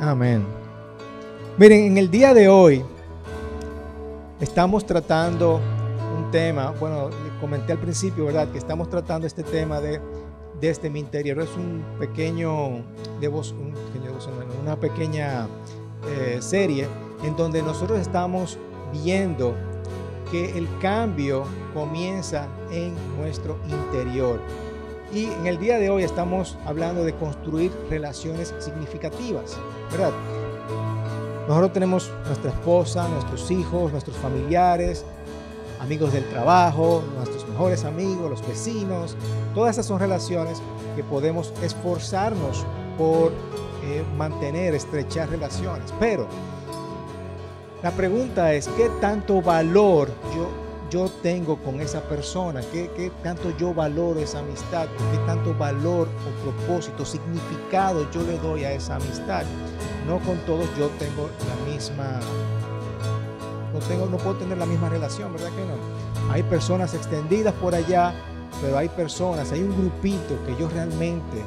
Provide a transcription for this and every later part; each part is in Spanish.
Amén. Miren, en el día de hoy estamos tratando un tema, bueno, comenté al principio, ¿verdad? Que estamos tratando este tema de desde mi interior. Es un pequeño, de voz, una pequeña eh, serie en donde nosotros estamos viendo que el cambio comienza en nuestro interior. Y en el día de hoy estamos hablando de construir relaciones significativas, ¿verdad? Nosotros tenemos nuestra esposa, nuestros hijos, nuestros familiares, amigos del trabajo, nuestros mejores amigos, los vecinos. Todas esas son relaciones que podemos esforzarnos por eh, mantener, estrechar relaciones. Pero la pregunta es, ¿qué tanto valor yo, yo tengo con esa persona? ¿Qué, ¿Qué tanto yo valoro esa amistad? ¿Qué tanto valor o propósito, significado yo le doy a esa amistad? No con todos yo tengo la misma no, tengo, no puedo tener la misma relación, ¿verdad que no? Hay personas extendidas por allá, pero hay personas, hay un grupito que yo realmente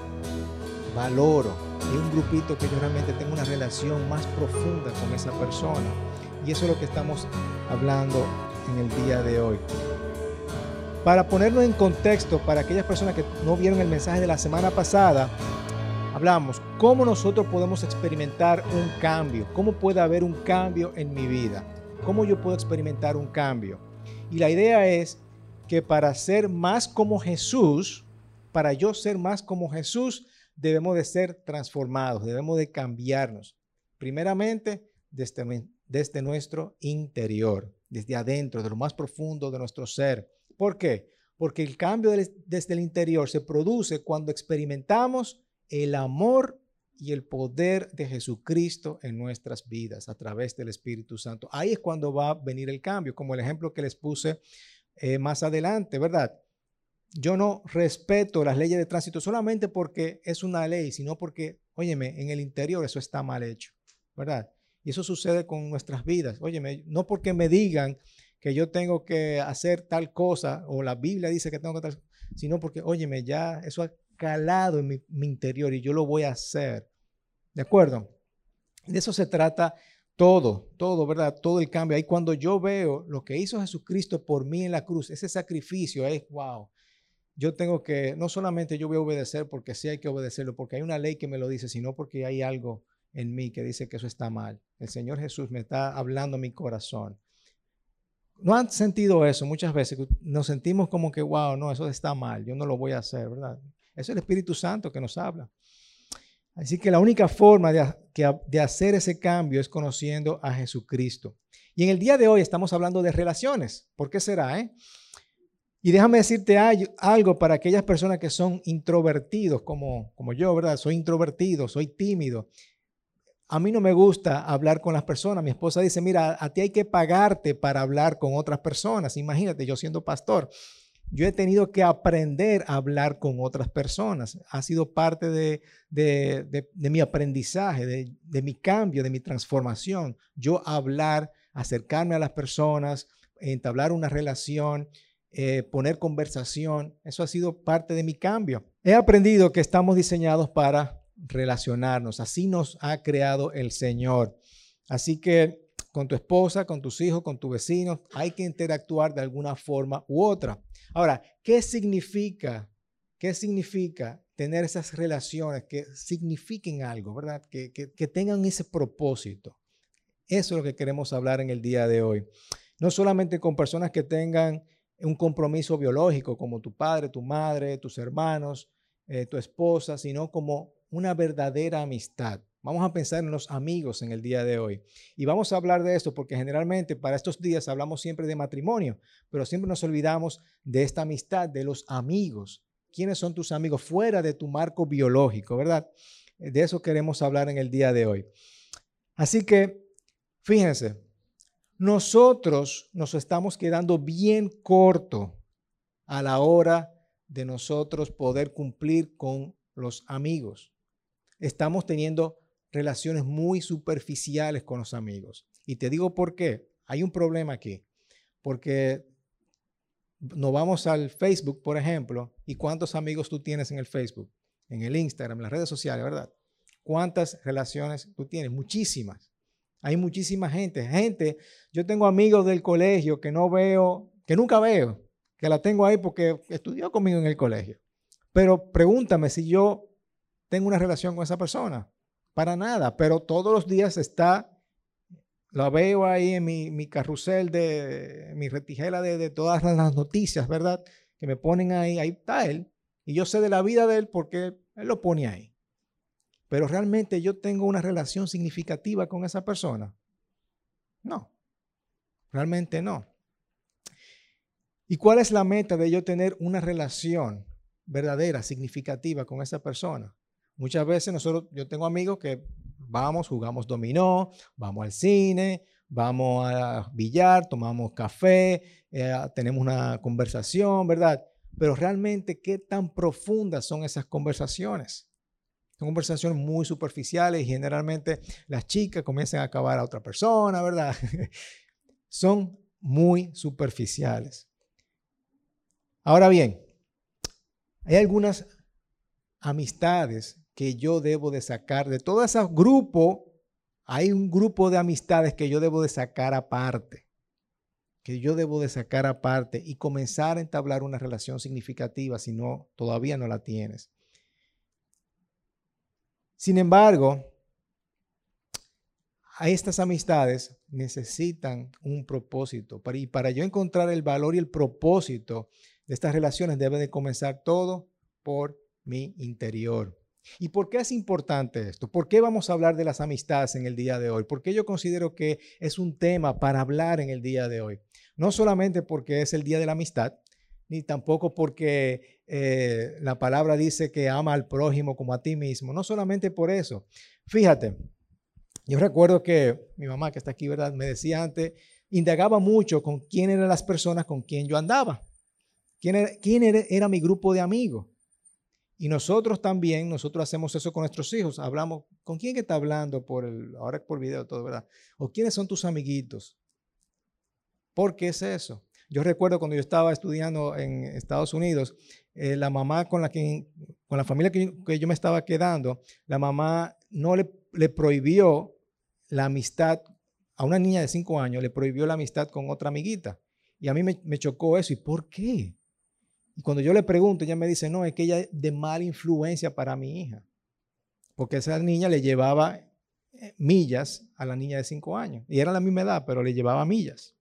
valoro, hay un grupito que yo realmente tengo una relación más profunda con esa persona. Y eso es lo que estamos hablando en el día de hoy. Para ponerlo en contexto, para aquellas personas que no vieron el mensaje de la semana pasada, hablamos cómo nosotros podemos experimentar un cambio, cómo puede haber un cambio en mi vida, cómo yo puedo experimentar un cambio. Y la idea es que para ser más como Jesús, para yo ser más como Jesús, debemos de ser transformados, debemos de cambiarnos. Primeramente, desde, desde nuestro interior, desde adentro, de lo más profundo de nuestro ser. ¿Por qué? Porque el cambio desde el interior se produce cuando experimentamos el amor y el poder de Jesucristo en nuestras vidas a través del Espíritu Santo. Ahí es cuando va a venir el cambio, como el ejemplo que les puse eh, más adelante, ¿verdad? Yo no respeto las leyes de tránsito solamente porque es una ley, sino porque, óyeme, en el interior eso está mal hecho, ¿verdad? Y eso sucede con nuestras vidas. Óyeme, no porque me digan que yo tengo que hacer tal cosa o la Biblia dice que tengo que tal, sino porque, óyeme, ya eso ha calado en mi, mi interior y yo lo voy a hacer. ¿De acuerdo? De eso se trata todo, todo, ¿verdad? Todo el cambio. Ahí cuando yo veo lo que hizo Jesucristo por mí en la cruz, ese sacrificio es, wow, yo tengo que, no solamente yo voy a obedecer porque sí hay que obedecerlo, porque hay una ley que me lo dice, sino porque hay algo en mí que dice que eso está mal. El Señor Jesús me está hablando a mi corazón. ¿No han sentido eso muchas veces? Nos sentimos como que, wow, no, eso está mal, yo no lo voy a hacer, ¿verdad? Es el Espíritu Santo que nos habla. Así que la única forma de, hacer ese cambio es conociendo a Jesucristo. Y en el día de hoy estamos hablando de relaciones. ¿Por qué será? Eh? Y déjame decirte algo para aquellas personas que son introvertidos, como, como yo, ¿verdad? Soy introvertido, soy tímido a mí no me gusta hablar con las personas. Mi esposa dice, mira, a ti hay que pagarte para hablar con otras personas. Imagínate, yo siendo pastor, yo he tenido que aprender a hablar con otras personas. Ha sido parte de, mi aprendizaje, de, mi cambio, de mi transformación. Yo hablar, acercarme a las personas, entablar una relación, eh, poner conversación, eso ha sido parte de mi cambio. He aprendido que estamos diseñados para relacionarnos. Así nos ha creado el Señor. Así que con tu esposa, con tus hijos, con tus vecinos, hay que interactuar de alguna forma u otra. Ahora, ¿qué significa? ¿Qué significa tener esas relaciones que signifiquen algo, verdad? Que, que tengan ese propósito. Eso es lo que queremos hablar en el día de hoy. No solamente con personas que tengan un compromiso biológico, como tu padre, tu madre, tus hermanos, eh, tu esposa, sino como una verdadera amistad. Vamos a pensar en los amigos en el día de hoy. Y vamos a hablar de esto porque generalmente para estos días hablamos siempre de matrimonio, pero siempre nos olvidamos de esta amistad, de los amigos. ¿Quiénes son tus amigos fuera de tu marco biológico, verdad? De eso queremos hablar en el día de hoy. Así que, fíjense, nosotros nos estamos quedando bien corto a la hora de nosotros poder cumplir con los amigos. Estamos teniendo relaciones muy superficiales con los amigos. Y te digo por qué. Hay un problema aquí. Porque nos vamos al Facebook, por ejemplo, y cuántos amigos tú tienes en el Facebook, en el Instagram, en las redes sociales, ¿verdad? cuántas relaciones tú tienes, muchísimas. Hay muchísima gente, gente, yo tengo amigos del colegio que no veo, que nunca veo, que la tengo ahí porque estudió conmigo en el colegio. Pero pregúntame si yo tengo una relación con esa persona. Para nada, pero todos los días está, la veo ahí en mi, carrusel de mi retijela de, de, todas las noticias, ¿verdad? Que me ponen ahí, ahí está él. Y yo sé de la vida de él porque él lo pone ahí. Pero realmente yo tengo una relación significativa con esa persona. No, realmente no. ¿Y cuál es la meta de yo tener una relación verdadera, significativa con esa persona? Muchas veces nosotros, yo tengo amigos que vamos, jugamos dominó, vamos al cine, vamos a billar, tomamos café, eh, tenemos una conversación, ¿verdad? Pero realmente, ¿qué tan profundas son esas conversaciones? Son conversaciones muy superficiales y generalmente las chicas comienzan a acabar a otra persona, ¿verdad? Son muy superficiales. Ahora bien, hay algunas amistades que yo debo de sacar de todo ese grupo. Hay un grupo de amistades que yo debo de sacar aparte, que yo debo de sacar aparte y comenzar a entablar una relación significativa si no todavía no la tienes. Sin embargo, a estas amistades necesitan un propósito. y para yo encontrar el valor y el propósito de estas relaciones debe de comenzar todo por mi interior. ¿Y por qué es importante esto? ¿Por qué vamos a hablar de las amistades en el día de hoy? ¿Por qué yo considero que es un tema para hablar en el día de hoy? No solamente porque es el día de la amistad, ni tampoco porque eh, la palabra dice que ama al prójimo como a ti mismo. No solamente por eso. Fíjate, yo recuerdo que mi mamá, que está aquí, ¿verdad? Me decía antes, indagaba mucho con quién eran las personas con quien yo andaba. ¿Quién era, quién era, mi grupo de amigos? Y nosotros también, nosotros hacemos eso con nuestros hijos. Hablamos, ¿con quién que está hablando por el, ahora por video todo, verdad? ¿O quiénes son tus amiguitos? ¿Por qué es eso? Yo recuerdo cuando yo estaba estudiando en Estados Unidos, eh, la mamá con la, que, con la familia que, yo me estaba quedando, la mamá no le, le prohibió la amistad a una niña de cinco años, le prohibió la amistad con otra amiguita. Y a mí me, me chocó eso. ¿Y por qué? Y cuando yo le pregunto, ella me dice, no, es que ella es de mala influencia para mi hija. Porque esa niña le llevaba eh, millas a la niña de cinco años. Y era la misma edad, pero le llevaba millas.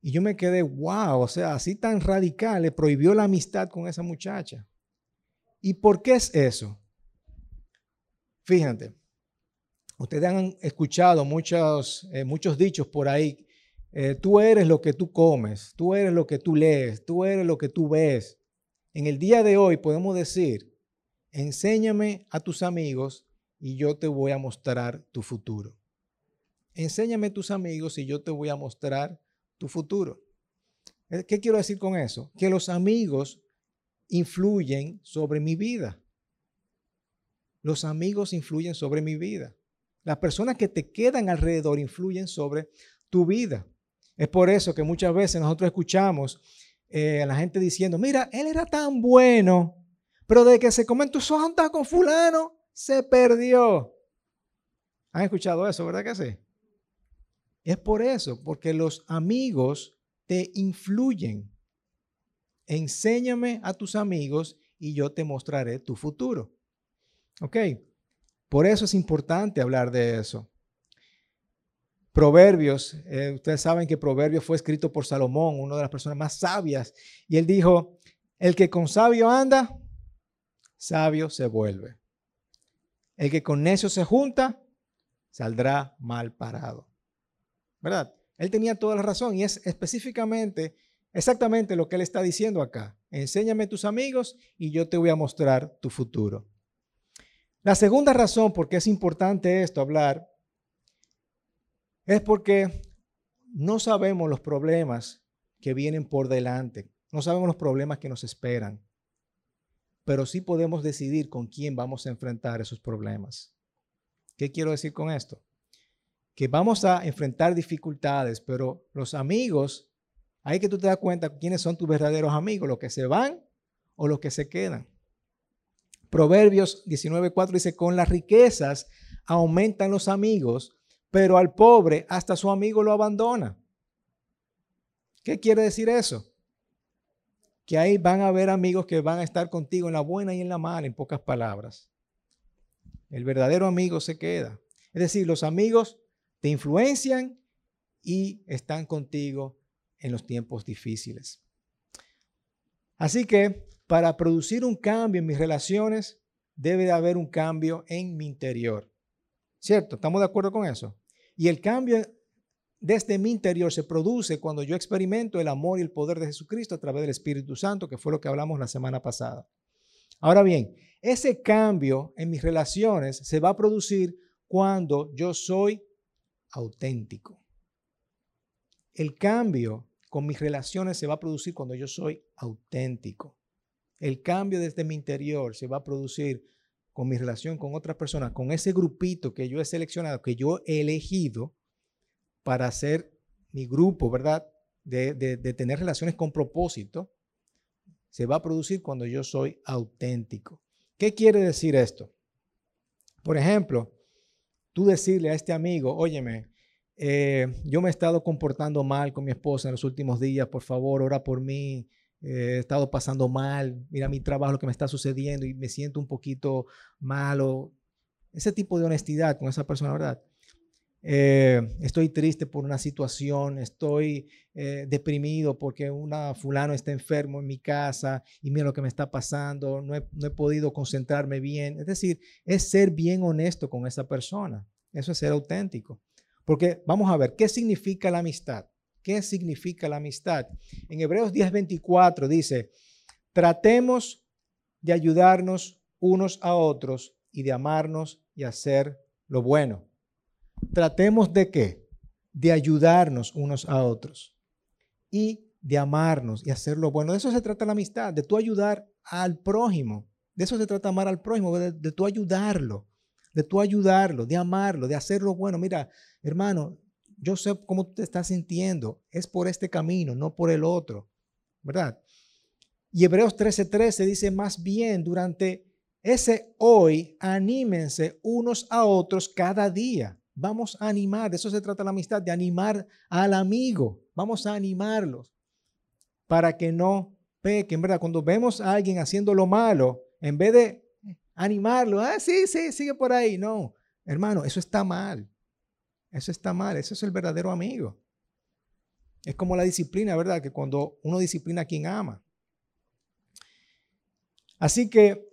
Y yo me quedé, wow, o sea, así tan radical, le prohibió la amistad con esa muchacha. ¿Y por qué es eso? Fíjate, ustedes han escuchado muchos, eh, muchos dichos por ahí. Eh, tú eres lo que tú comes, tú eres lo que tú lees, tú eres lo que tú ves. En el día de hoy podemos decir, enséñame a tus amigos y yo te voy a mostrar tu futuro. Enséñame a tus amigos y yo te voy a mostrar tu futuro. Eh, ¿Qué quiero decir con eso? Que los amigos influyen sobre mi vida. Los amigos influyen sobre mi vida. Las personas que te quedan alrededor influyen sobre tu vida. Es por eso que muchas veces nosotros escuchamos eh, a la gente diciendo, mira, él era tan bueno, pero de que se comentó su santa con fulano, se perdió. ¿Han escuchado eso, verdad que sí? Es por eso, porque los amigos te influyen. Enséñame a tus amigos y yo te mostraré tu futuro. ¿Ok? Por eso es importante hablar de eso. Proverbios, eh, ustedes saben que Proverbios fue escrito por Salomón, una de las personas más sabias, y él dijo, el que con sabio anda, sabio se vuelve. El que con necio se junta, saldrá mal parado. ¿verdad? Él tenía toda la razón y es específicamente, exactamente lo que él está diciendo acá. Enséñame tus amigos y yo te voy a mostrar tu futuro. La segunda razón por qué es importante esto hablar es porque no sabemos los problemas que vienen por delante, no sabemos los problemas que nos esperan, pero sí podemos decidir con quién vamos a enfrentar esos problemas. ¿Qué quiero decir con esto? que vamos a enfrentar dificultades, pero los amigos, hay que tú te das cuenta quiénes son tus verdaderos amigos, los que se van o los que se quedan. Proverbios 19.4 dice, con las riquezas aumentan los amigos, pero al pobre hasta su amigo lo abandona. ¿Qué quiere decir eso? Que ahí van a haber amigos que van a estar contigo en la buena y en la mala, en pocas palabras. El verdadero amigo se queda. Es decir, los amigos te influencian y están contigo en los tiempos difíciles. Así que para producir un cambio en mis relaciones, debe de haber un cambio en mi interior. ¿Cierto? ¿Estamos de acuerdo con eso? Y el cambio desde mi interior se produce cuando yo experimento el amor y el poder de Jesucristo a través del Espíritu Santo, que fue lo que hablamos la semana pasada. Ahora bien, ese cambio en mis relaciones se va a producir cuando yo soy auténtico. El cambio con mis relaciones se va a producir cuando yo soy auténtico. El cambio desde mi interior se va a producir con mi relación con otras personas, con ese grupito que yo he seleccionado, que yo he elegido para ser mi grupo, ¿verdad? De, de tener relaciones con propósito, se va a producir cuando yo soy auténtico. ¿Qué quiere decir esto? Por ejemplo, tú decirle a este amigo, óyeme, eh, yo me he estado comportando mal con mi esposa en los últimos días, por favor, ora por mí, eh, he estado pasando mal, mira mi trabajo, lo que me está sucediendo y me siento un poquito malo. Ese tipo de honestidad con esa persona, ¿verdad? Eh, estoy triste por una situación, estoy deprimido porque una fulano está enfermo en mi casa y mira lo que me está pasando, no he podido concentrarme bien. Es decir, es ser bien honesto con esa persona. Eso es ser auténtico. Porque vamos a ver, ¿qué significa la amistad? ¿Qué significa la amistad? En Hebreos 10:24 dice, tratemos de ayudarnos unos a otros y de amarnos y hacer lo bueno. Tratemos de qué? De ayudarnos unos a otros y de amarnos y hacer lo bueno. De eso se trata la amistad, de tú ayudar al prójimo. De eso se trata amar al prójimo, de, de tú ayudarlo de tú ayudarlo, de amarlo, de hacerlo bueno. Mira, hermano, yo sé cómo te estás sintiendo. Es por este camino, no por el otro. ¿Verdad? Y Hebreos 13:13 dice más bien, durante ese hoy, anímense unos a otros cada día. Vamos a animar, de eso se trata la amistad, de animar al amigo. Vamos a animarlos para que no pequen, ¿verdad? Cuando vemos a alguien haciendo lo malo, en vez de animarlo. Ah, sí, sí, sigue por ahí. No, hermano, eso está mal. Eso está mal. Eso es el verdadero amigo. Es como la disciplina, ¿verdad? Que cuando uno disciplina a quien ama. Así que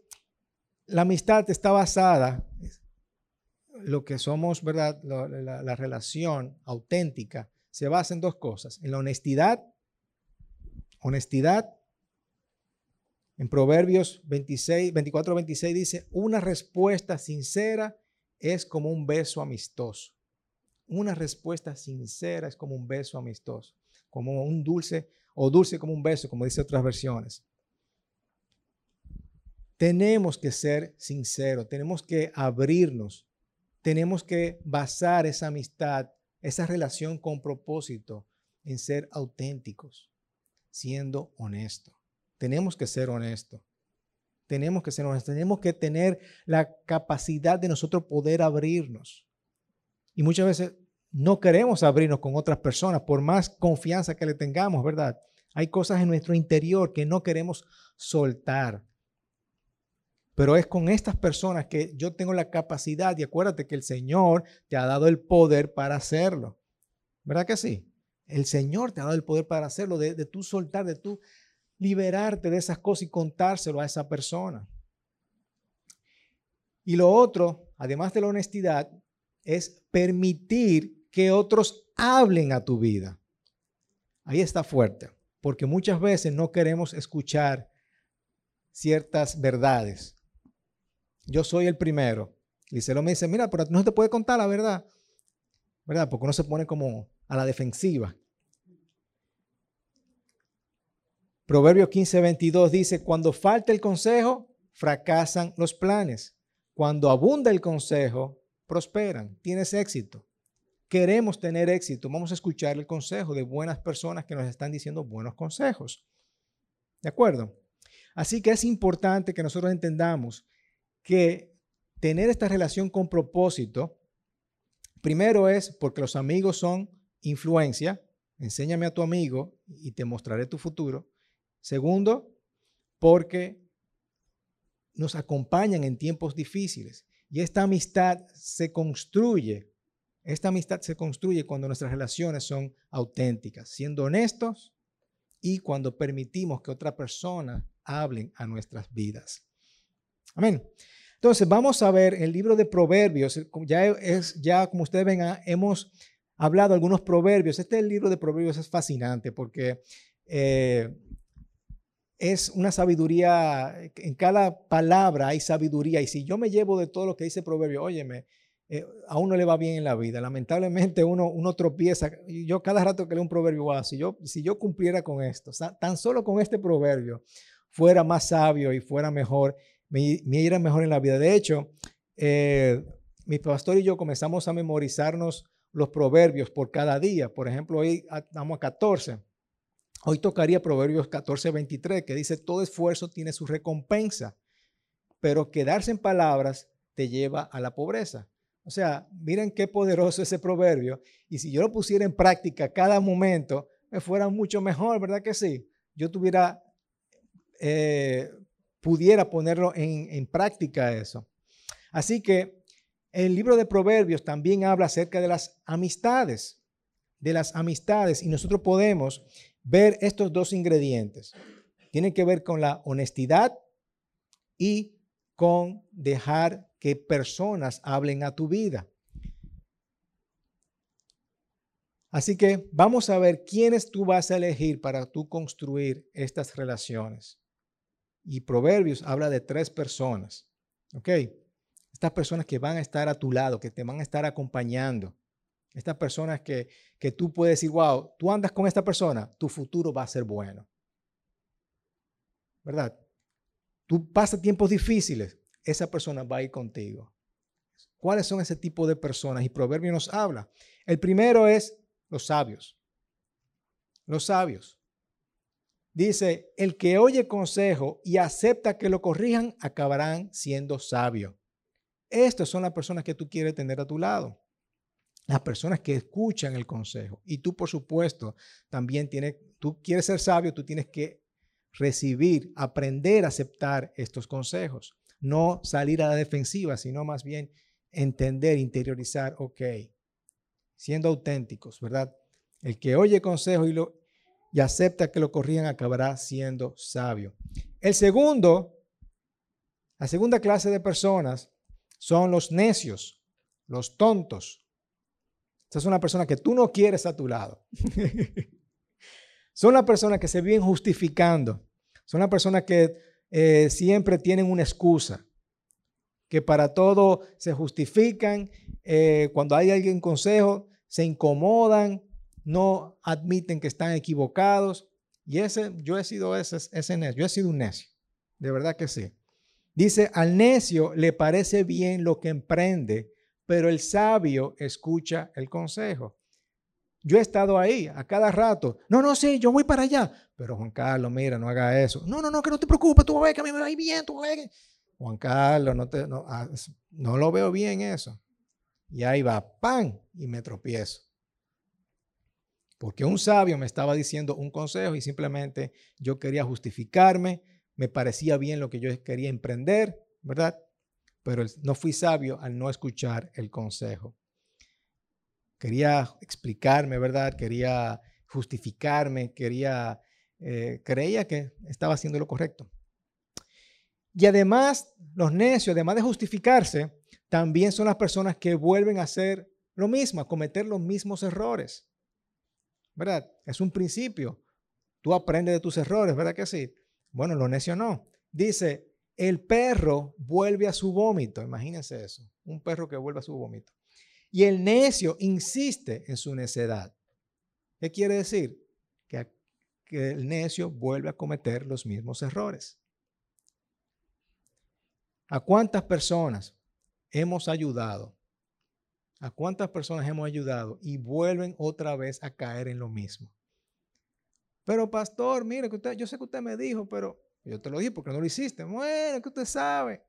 la amistad está basada, lo que somos, ¿verdad? La, la relación auténtica se basa en dos cosas, en la honestidad, honestidad en Proverbios 26, 24, 26 dice, una respuesta sincera es como un beso amistoso. Una respuesta sincera es como un beso amistoso, como un dulce o dulce como un beso, como dice otras versiones. Tenemos que ser sinceros, tenemos que abrirnos, tenemos que basar esa amistad, esa relación con propósito en ser auténticos, siendo honestos. Tenemos que ser honestos. Tenemos que ser honestos. Tenemos que tener la capacidad de nosotros poder abrirnos. Y muchas veces no queremos abrirnos con otras personas, por más confianza que le tengamos, ¿verdad? Hay cosas en nuestro interior que no queremos soltar. Pero es con estas personas que yo tengo la capacidad, y acuérdate que el Señor te ha dado el poder para hacerlo. ¿Verdad que sí? El Señor te ha dado el poder para hacerlo, de, de tú soltar, de tú liberarte de esas cosas y contárselo a esa persona. Y lo otro, además de la honestidad, es permitir que otros hablen a tu vida. Ahí está fuerte, porque muchas veces no queremos escuchar ciertas verdades. Yo soy el primero. Y se lo me dice, mira, pero no te puede contar la verdad. ¿Verdad? Porque uno se pone como a la defensiva. Proverbio 15, 22 dice, cuando falta el consejo, fracasan los planes. Cuando abunda el consejo, prosperan, tienes éxito. Queremos tener éxito, vamos a escuchar el consejo de buenas personas que nos están diciendo buenos consejos. ¿De acuerdo? Así que es importante que nosotros entendamos que tener esta relación con propósito, primero es porque los amigos son influencia, enséñame a tu amigo y te mostraré tu futuro. Segundo, porque nos acompañan en tiempos difíciles. Y esta amistad se construye, esta amistad se construye cuando nuestras relaciones son auténticas, siendo honestos y cuando permitimos que otra persona hablen a nuestras vidas. Amén. Entonces, vamos a ver el libro de Proverbios. Ya es, ya como ustedes ven, ah, hemos hablado algunos proverbios. Este libro de Proverbios es fascinante porque eh, es una sabiduría, en cada palabra hay sabiduría. Y si yo me llevo de todo lo que dice Proverbio, óyeme, eh, a uno le va bien en la vida. Lamentablemente uno, uno tropieza. Yo cada rato que leo un proverbio, si yo, si yo cumpliera con esto, tan solo con este proverbio, fuera más sabio y fuera mejor, me, me iría mejor en la vida. De hecho, eh, mi pastor y yo comenzamos a memorizarnos los proverbios por cada día. Por ejemplo, hoy estamos a 14. Hoy tocaría Proverbios 14, 23, que dice, todo esfuerzo tiene su recompensa, pero quedarse en palabras te lleva a la pobreza. O sea, miren qué poderoso ese proverbio. Y si yo lo pusiera en práctica cada momento, me fuera mucho mejor, ¿verdad que sí? Yo tuviera, eh, pudiera ponerlo en, en práctica eso. Así que el libro de Proverbios también habla acerca de las amistades, de las amistades, y nosotros podemos ver estos dos ingredientes. Tienen que ver con la honestidad y con dejar que personas hablen a tu vida. Así que vamos a ver quiénes tú vas a elegir para tú construir estas relaciones. Y Proverbios habla de tres personas. ¿Ok? Estas personas que van a estar a tu lado, que te van a estar acompañando. Estas personas que, que tú puedes decir, wow, tú andas con esta persona, tu futuro va a ser bueno. ¿Verdad? Tú pasas tiempos difíciles, esa persona va a ir contigo. ¿Cuáles son ese tipo de personas? Y Proverbio nos habla. El primero es los sabios. Los sabios. Dice, el que oye consejo y acepta que lo corrijan, acabarán siendo sabios. Estas son las personas que tú quieres tener a tu lado. Las personas que escuchan el consejo. Y tú, por supuesto, también tienes, tú quieres ser sabio, tú tienes que recibir, aprender a aceptar estos consejos no salir a la defensiva, sino más bien entender, interiorizar, ok, siendo auténticos, ¿verdad? El que oye consejo y, lo, y acepta que lo corrían acabará siendo sabio. El segundo, la segunda clase de personas son los necios, los tontos. Esta es una persona que tú no quieres a tu lado. son las personas que se vienen justificando. Son las personas que eh, siempre tienen una excusa, que para todo se justifican, eh, cuando hay alguien consejo, se incomodan, no admiten que están equivocados. Y ese, yo he sido ese, ese necio, yo he sido un necio, de verdad que sí. Dice, al necio le parece bien lo que emprende, pero el sabio escucha el consejo. Yo he estado ahí a cada rato. No, no, sí, yo voy para allá. Pero Juan Carlos, mira, no haga eso. No, no, no, que no te preocupes, tú ves que a mí me va a ir bien, tú ves Juan Carlos, no, te, no, ah, no lo veo bien eso. Y ahí va, ¡pam! Y me tropiezo. Porque un sabio me estaba diciendo un consejo y simplemente yo quería justificarme, me parecía bien lo que yo quería emprender, ¿verdad? Pero no fui sabio al no escuchar el consejo quería explicarme, ¿verdad? Quería justificarme, quería, eh, creía que estaba haciendo lo correcto. Y además, los necios, además de justificarse, también son las personas que vuelven a hacer lo mismo, a cometer los mismos errores. ¿Verdad? Es un principio. Tú aprendes de tus errores, ¿verdad que sí? Bueno, lo necio no. Dice, el perro vuelve a su vómito. Imagínense eso. Un perro que vuelve a su vómito. Y el necio insiste en su necedad. ¿Qué quiere decir? Que, el necio vuelve a cometer los mismos errores. ¿A cuántas personas hemos ayudado? ¿A cuántas personas hemos ayudado y vuelven otra vez a caer en lo mismo? Pero pastor, mire que usted, yo sé que usted me dijo, pero yo te lo dije porque no lo hiciste. Bueno, que usted sabe.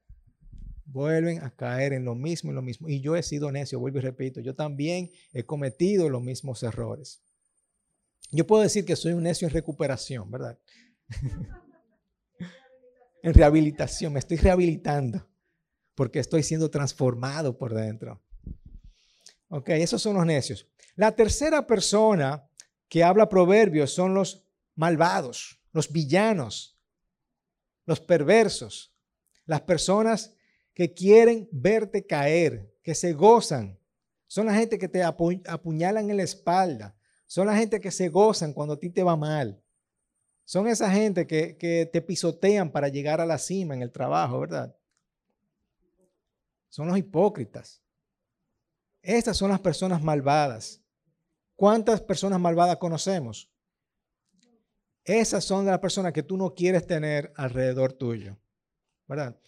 vuelven a caer en lo mismo y lo mismo. Y yo he sido necio, vuelvo y repito, yo también he cometido los mismos errores. Yo puedo decir que soy un necio en recuperación, ¿verdad? en rehabilitación, me estoy rehabilitando porque estoy siendo transformado por dentro. Ok, esos son los necios. La tercera persona que habla proverbios son los malvados, los villanos, los perversos, las personas que quieren verte caer, que se gozan. Son la gente que te apuñalan en la espalda. Son la gente que se gozan cuando a ti te va mal. Son esa gente que, que te pisotean para llegar a la cima en el trabajo, ¿verdad? Son los hipócritas. Estas son las personas malvadas. ¿Cuántas personas malvadas conocemos? Esas son las personas que tú no quieres tener alrededor tuyo. ¿Verdad?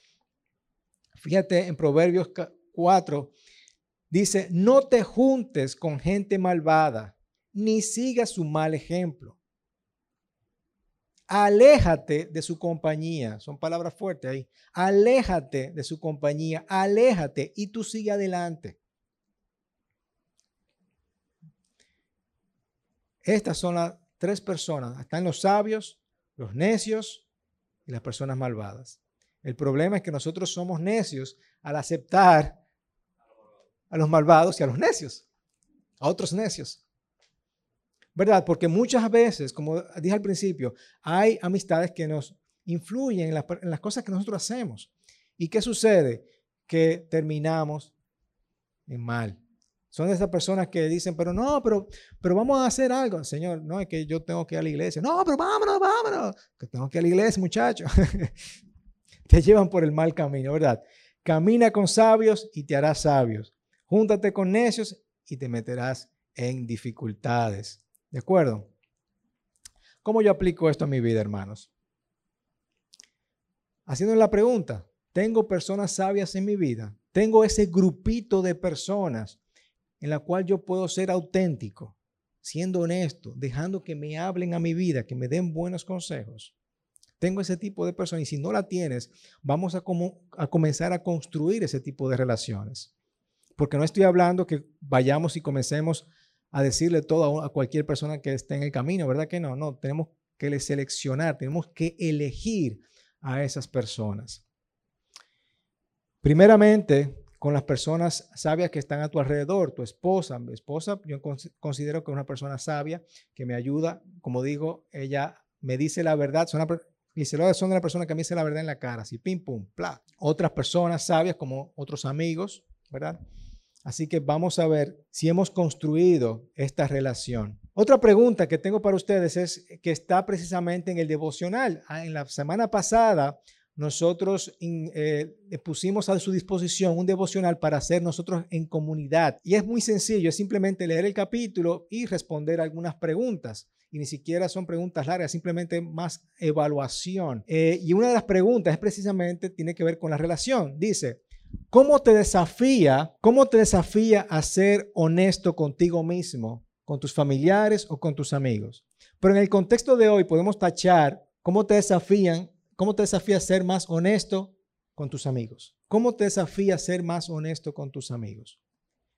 Fíjate en Proverbios 4, dice, no te juntes con gente malvada, ni sigas su mal ejemplo. Aléjate de su compañía. Son palabras fuertes ahí. Aléjate de su compañía, aléjate y tú sigue adelante. Estas son las tres personas. Están los sabios, los necios y las personas malvadas. El problema es que nosotros somos necios al aceptar a los malvados y a los necios, a otros necios. ¿Verdad? Porque muchas veces, como dije al principio, hay amistades que nos influyen en, las cosas que nosotros hacemos. ¿Y qué sucede? Que terminamos en mal. Son esas personas que dicen, pero no, pero, pero vamos a hacer algo. Señor, no, es que yo tengo que ir a la iglesia. No, pero vámonos, vámonos. Que tengo que ir a la iglesia, muchachos. te llevan por el mal camino, ¿verdad? Camina con sabios y te harás sabios. Júntate con necios y te meterás en dificultades. ¿De acuerdo? ¿Cómo yo aplico esto a mi vida, hermanos? Haciendo la pregunta, ¿tengo personas sabias en mi vida? ¿Tengo ese grupito de personas en la cual yo puedo ser auténtico, siendo honesto, dejando que me hablen a mi vida, que me den buenos consejos. Tengo ese tipo de personas y si no la tienes, vamos a, a comenzar a construir ese tipo de relaciones. Porque no estoy hablando que vayamos y comencemos a decirle todo a, cualquier persona que esté en el camino, ¿verdad que no? No, tenemos que seleccionar, tenemos que elegir a esas personas. Primeramente, con las personas sabias que están a tu alrededor, tu esposa, mi esposa, yo considero que es una persona sabia que me ayuda, como digo, ella me dice la verdad, son, una, son de la persona que me dice la verdad en la cara, así, pim, pum, pla. Otras personas sabias como otros amigos, ¿verdad? Así que vamos a ver si hemos construido esta relación. Otra pregunta que tengo para ustedes es que está precisamente en el devocional. Ah, en la semana pasada nosotros eh, pusimos a su disposición un devocional para hacer nosotros en comunidad. Y es muy sencillo, es simplemente leer el capítulo y responder algunas preguntas. Y ni siquiera son preguntas largas, simplemente más evaluación. Eh, y una de las preguntas es precisamente, tiene que ver con la relación. Dice, ¿cómo te desafía, cómo te desafía a ser honesto contigo mismo, con tus familiares o con tus amigos? Pero en el contexto de hoy podemos tachar cómo te desafían ¿Cómo te desafía a ser más honesto con tus amigos? ¿Cómo te desafía a ser más honesto con tus amigos?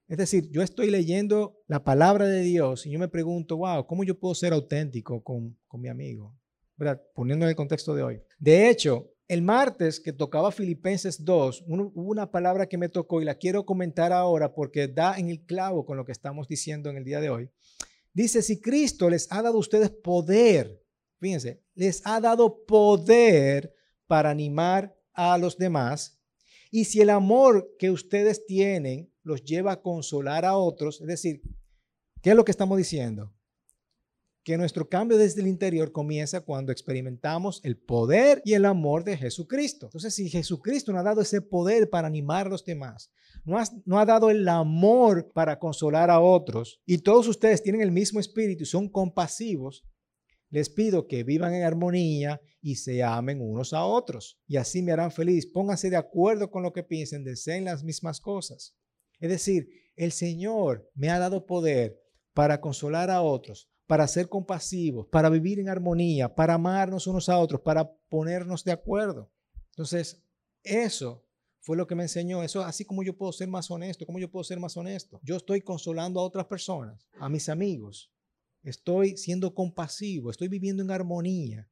Es decir, yo estoy leyendo la palabra de Dios y yo me pregunto, wow, ¿cómo yo puedo ser auténtico con, mi amigo? ¿Verdad? Poniendo en el contexto de hoy. De hecho, el martes que tocaba Filipenses 2, hubo una palabra que me tocó y la quiero comentar ahora porque da en el clavo con lo que estamos diciendo en el día de hoy. Dice, si Cristo les ha dado a ustedes poder Fíjense, les ha dado poder para animar a los demás. Y si el amor que ustedes tienen los lleva a consolar a otros, es decir, ¿qué es lo que estamos diciendo? Que nuestro cambio desde el interior comienza cuando experimentamos el poder y el amor de Jesucristo. Entonces, si Jesucristo nos ha dado ese poder para animar a los demás, no, no ha dado el amor para consolar a otros, y todos ustedes tienen el mismo espíritu y son compasivos, les pido que vivan en armonía y se amen unos a otros. Y así me harán feliz. Pónganse de acuerdo con lo que piensen, deseen las mismas cosas. Es decir, el Señor me ha dado poder para consolar a otros, para ser compasivos, para vivir en armonía, para amarnos unos a otros, para ponernos de acuerdo. Entonces, eso fue lo que me enseñó. Eso así como yo puedo ser más honesto, como yo puedo ser más honesto. Yo estoy consolando a otras personas, a mis amigos. Estoy siendo compasivo, estoy viviendo en armonía.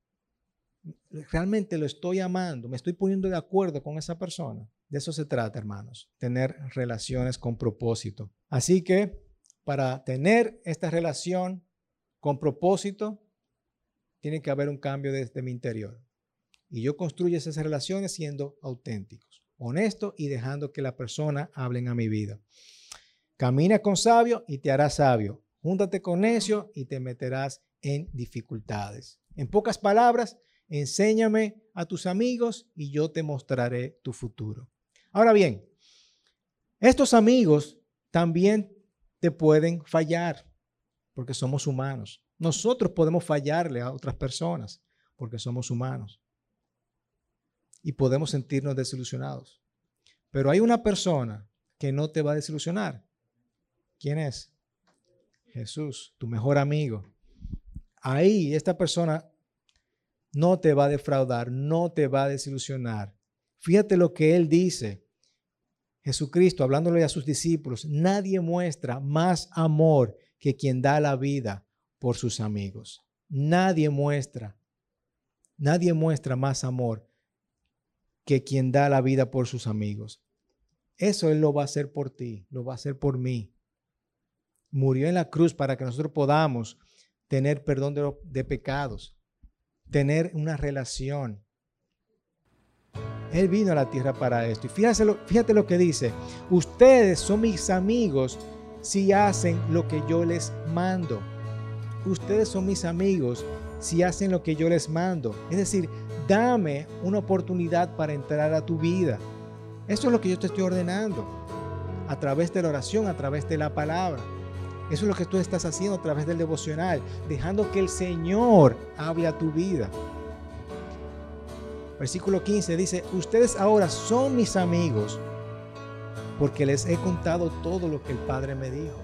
Realmente lo estoy amando, me estoy poniendo de acuerdo con esa persona. De eso se trata, hermanos, tener relaciones con propósito. Así que para tener esta relación con propósito, tiene que haber un cambio desde mi interior. Y yo construyo esas relaciones siendo auténticos, honestos y dejando que la persona hablen a mi vida. Camina con sabio y te harás sabio. Júntate con necio y te meterás en dificultades. En pocas palabras, enséñame a tus amigos y yo te mostraré tu futuro. Ahora bien, estos amigos también te pueden fallar porque somos humanos. Nosotros podemos fallarle a otras personas porque somos humanos y podemos sentirnos desilusionados. Pero hay una persona que no te va a desilusionar. ¿Quién es? Jesús, tu mejor amigo. Ahí esta persona no te va a defraudar, no te va a desilusionar. Fíjate lo que él dice Jesucristo, hablándole a sus discípulos, nadie muestra más amor que quien da la vida por sus amigos. Nadie muestra, nadie muestra más amor que quien da la vida por sus amigos. Eso Él lo va a hacer por ti, lo va a hacer por mí. Murió en la cruz para que nosotros podamos tener perdón de, pecados, tener una relación, él vino a la tierra para esto. Y fíjate lo, fíjate lo que dice. Ustedes son mis amigos si hacen lo que yo les mando. Ustedes son mis amigos si hacen lo que yo les mando. Es decir, dame una oportunidad para entrar a tu vida. Eso es lo que yo te estoy ordenando. A través de la oración, a través de la palabra. Eso es lo que tú estás haciendo a través del devocional, dejando que el Señor hable a tu vida. Versículo 15 dice, ustedes ahora son mis amigos porque les he contado todo lo que el Padre me dijo.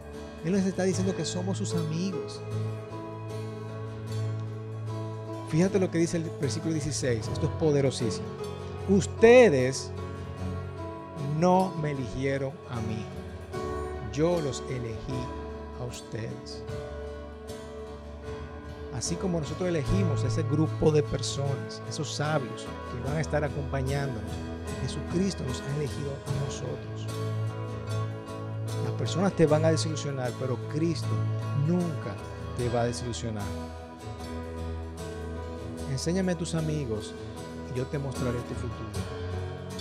Él les está diciendo que somos sus amigos. Fíjate lo que dice el versículo 16, esto es poderosísimo. Ustedes no me eligieron a mí, yo los elegí a ustedes. Así como nosotros elegimos ese grupo de personas, esos sabios que van a estar acompañándonos, Jesucristo nos ha elegido a nosotros. Las personas te van a desilusionar, pero Cristo nunca te va a desilusionar. Enséñame a tus amigos y yo te mostraré tu futuro.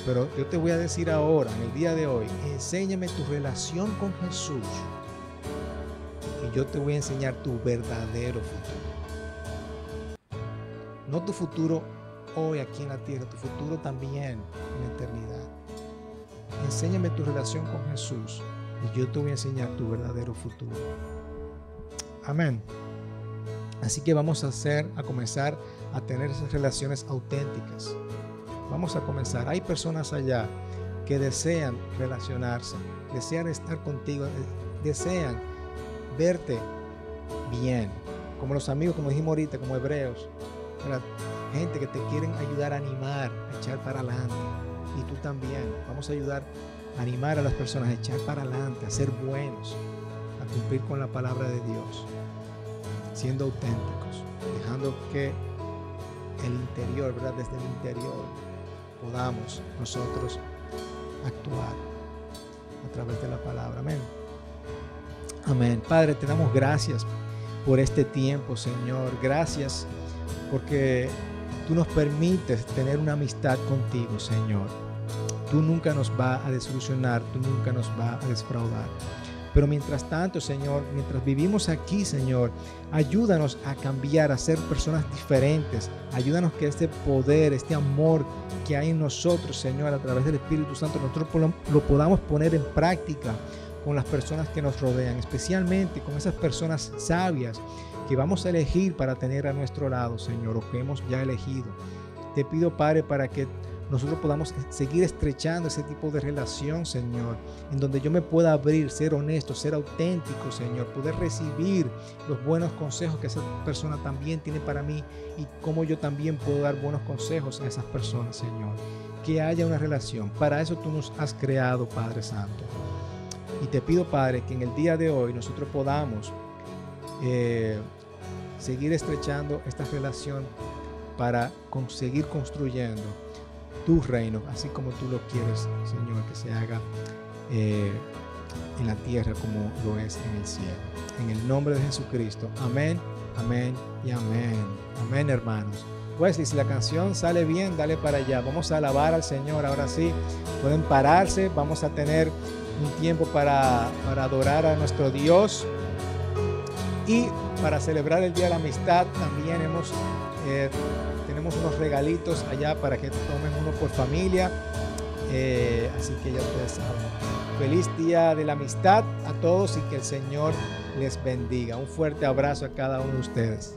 Pero yo te voy a decir ahora, en el día de hoy, enséñame tu relación con Jesús y yo te voy a enseñar tu verdadero futuro. No tu futuro hoy aquí en la tierra, tu futuro también en la eternidad. Enséñame tu relación con Jesús y yo te voy a enseñar tu verdadero futuro. Amén. Así que vamos a hacer, a comenzar a tener esas relaciones auténticas. Vamos a comenzar. Hay personas allá que desean relacionarse, desean estar contigo, desean verte bien, como los amigos, como dijimos ahorita, como hebreos, gente que te quieren ayudar a animar, a echar para adelante. Y tú también. Vamos a ayudar a animar a las personas a echar para adelante, a ser buenos, a cumplir con la palabra de Dios, siendo auténticos, dejando que el interior, ¿verdad? Desde el interior podamos nosotros actuar a través de la palabra. Amén. Amén. Padre, te damos gracias por este tiempo, Señor. Gracias porque tú nos permites tener una amistad contigo, Señor. Tú nunca nos vas a desilusionar, tú nunca nos vas a defraudar. Pero mientras tanto, Señor, mientras vivimos aquí, Señor, ayúdanos a cambiar, a ser personas diferentes. Ayúdanos que este poder, este amor que hay en nosotros, Señor, a través del Espíritu Santo, nosotros lo podamos poner en práctica con las personas que nos rodean, especialmente con esas personas sabias que vamos a elegir para tener a nuestro lado, Señor, o que hemos ya elegido. Te pido, Padre, para que nosotros podamos seguir estrechando ese tipo de relación, Señor, en donde yo me pueda abrir, ser honesto, ser auténtico, Señor, poder recibir los buenos consejos que esa persona también tiene para mí y cómo yo también puedo dar buenos consejos a esas personas, Señor. que haya una relación. Para eso tú nos has creado, Padre Santo. Y te pido, Padre, que en el día de hoy nosotros podamos eh, seguir estrechando esta relación para seguir construyendo tu reino, así como tú lo quieres, Señor, que se haga eh, en la tierra como lo es en el cielo. En el nombre de Jesucristo. Amén, amén y amén. Amén, hermanos. Wesley, si la canción sale bien, dale para allá. Vamos a alabar al Señor. Ahora sí, pueden pararse. Vamos a tener un tiempo para, para adorar a nuestro Dios. Y para celebrar el Día de la Amistad también hemos, eh, tenemos unos regalitos allá para que tomen uno por familia. Eh, así que ya ustedes saben. Feliz Día de la Amistad a todos y que el Señor les bendiga. Un fuerte abrazo a cada uno de ustedes.